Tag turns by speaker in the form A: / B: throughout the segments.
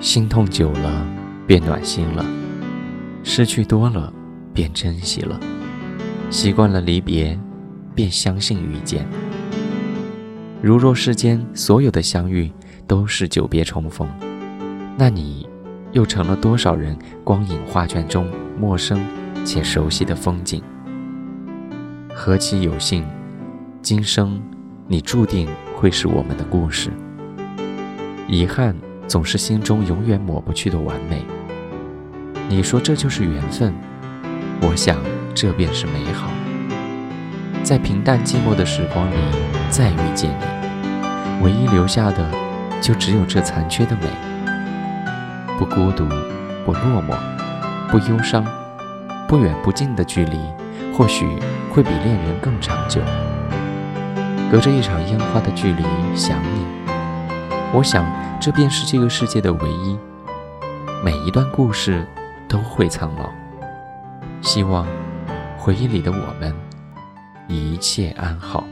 A: 心痛久了，变暖心了；失去多了，变珍惜了；习惯了离别，便相信遇见。如若世间所有的相遇都是久别重逢，那你又成了多少人光影画卷中陌生且熟悉的风景？何其有幸，今生你注定会是我们的故事。遗憾。总是心中永远抹不去的完美。你说这就是缘分，我想这便是美好。在平淡寂寞的时光里再遇见你，唯一留下的就只有这残缺的美。不孤独，不落寞，不忧伤，不远不近的距离，或许会比恋人更长久。隔着一场烟花的距离，想你。我想，这便是这个世界的唯一。每一段故事都会苍老。希望回忆里的我们一切安好。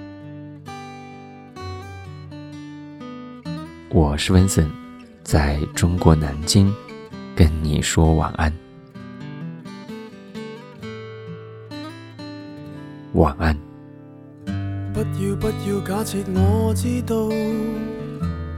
A: 我是温森，在中国南京跟你说晚安。晚安。
B: 不不要要，假我知道。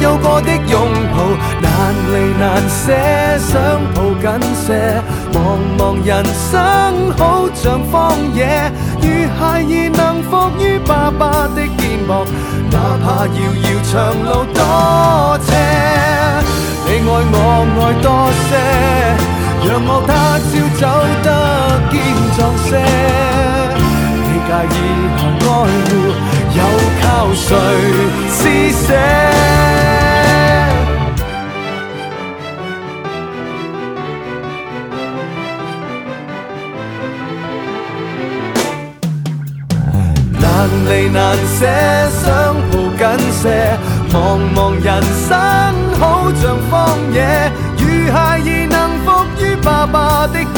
B: 有過的擁抱難離難捨，想抱緊些。茫茫人生好像荒野，如孩兒能伏於爸爸的肩膀，哪怕遙遙長路多斜。你愛我愛多些，讓我他朝走得堅壯些。你介意和愛護，有靠誰施舍？离难舍，想抱紧些。茫茫人生，好像荒野，如孩儿能伏于爸爸的。